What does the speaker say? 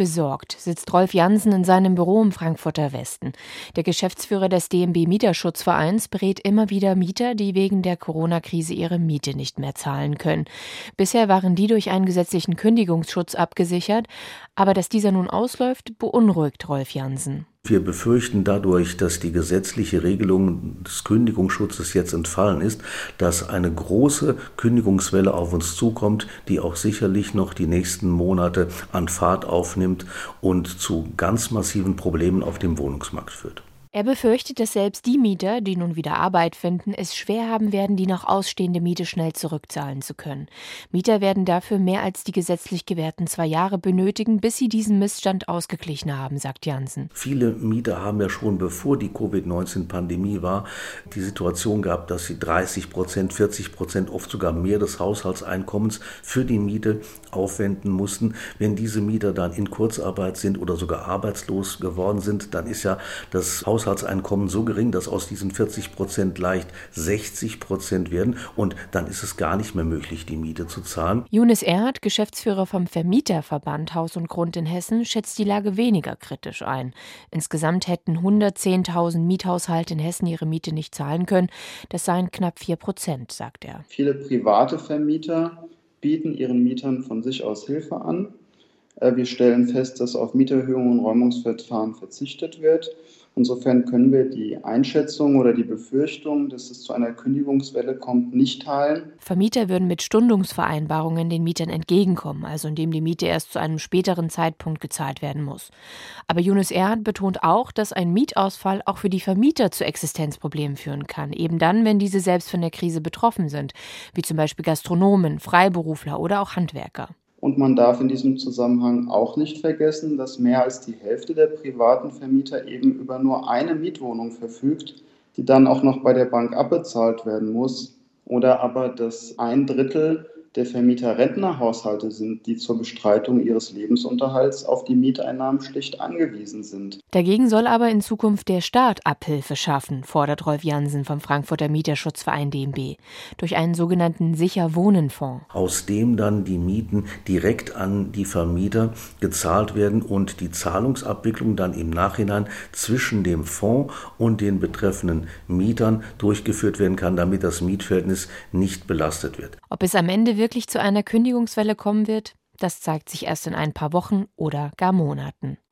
Besorgt sitzt Rolf Jansen in seinem Büro im Frankfurter Westen. Der Geschäftsführer des DMB Mieterschutzvereins berät immer wieder Mieter, die wegen der Corona-Krise ihre Miete nicht mehr zahlen können. Bisher waren die durch einen gesetzlichen Kündigungsschutz abgesichert, aber dass dieser nun ausläuft, beunruhigt Rolf Jansen. Wir befürchten dadurch, dass die gesetzliche Regelung des Kündigungsschutzes jetzt entfallen ist, dass eine große Kündigungswelle auf uns zukommt, die auch sicherlich noch die nächsten Monate an Fahrt aufnimmt und zu ganz massiven Problemen auf dem Wohnungsmarkt führt. Er befürchtet, dass selbst die Mieter, die nun wieder Arbeit finden, es schwer haben werden, die noch ausstehende Miete schnell zurückzahlen zu können. Mieter werden dafür mehr als die gesetzlich gewährten zwei Jahre benötigen, bis sie diesen Missstand ausgeglichen haben, sagt Jansen. Viele Mieter haben ja schon bevor die Covid-19-Pandemie war, die Situation gehabt, dass sie 30 Prozent, 40 Prozent, oft sogar mehr des Haushaltseinkommens für die Miete aufwenden mussten. Wenn diese Mieter dann in Kurzarbeit sind oder sogar arbeitslos geworden sind, dann ist ja das Haus Haushaltseinkommen so gering, dass aus diesen 40 Prozent leicht 60 Prozent werden und dann ist es gar nicht mehr möglich, die Miete zu zahlen. Younes Erhardt, Geschäftsführer vom Vermieterverband Haus und Grund in Hessen, schätzt die Lage weniger kritisch ein. Insgesamt hätten 110.000 Miethaushalte in Hessen ihre Miete nicht zahlen können. Das seien knapp 4 Prozent, sagt er. Viele private Vermieter bieten ihren Mietern von sich aus Hilfe an. Äh, wir stellen fest, dass auf Mieterhöhungen und Räumungsverfahren verzichtet wird. Insofern können wir die Einschätzung oder die Befürchtung, dass es zu einer Kündigungswelle kommt, nicht teilen. Vermieter würden mit Stundungsvereinbarungen den Mietern entgegenkommen, also indem die Miete erst zu einem späteren Zeitpunkt gezahlt werden muss. Aber Yunus Erhard betont auch, dass ein Mietausfall auch für die Vermieter zu Existenzproblemen führen kann, eben dann, wenn diese selbst von der Krise betroffen sind, wie zum Beispiel Gastronomen, Freiberufler oder auch Handwerker. Und man darf in diesem Zusammenhang auch nicht vergessen, dass mehr als die Hälfte der privaten Vermieter eben über nur eine Mietwohnung verfügt, die dann auch noch bei der Bank abbezahlt werden muss. Oder aber dass ein Drittel der Vermieter Rentnerhaushalte sind, die zur Bestreitung ihres Lebensunterhalts auf die Mieteinnahmen schlicht angewiesen sind. Dagegen soll aber in Zukunft der Staat Abhilfe schaffen, fordert Rolf Jansen vom Frankfurter Mieterschutzverein DMB, durch einen sogenannten Sicher-Wohnen-Fonds. Aus dem dann die Mieten direkt an die Vermieter gezahlt werden und die Zahlungsabwicklung dann im Nachhinein zwischen dem Fonds und den betreffenden Mietern durchgeführt werden kann, damit das Mietverhältnis nicht belastet wird. Ob es am Ende wirklich zu einer Kündigungswelle kommen wird, das zeigt sich erst in ein paar Wochen oder gar Monaten.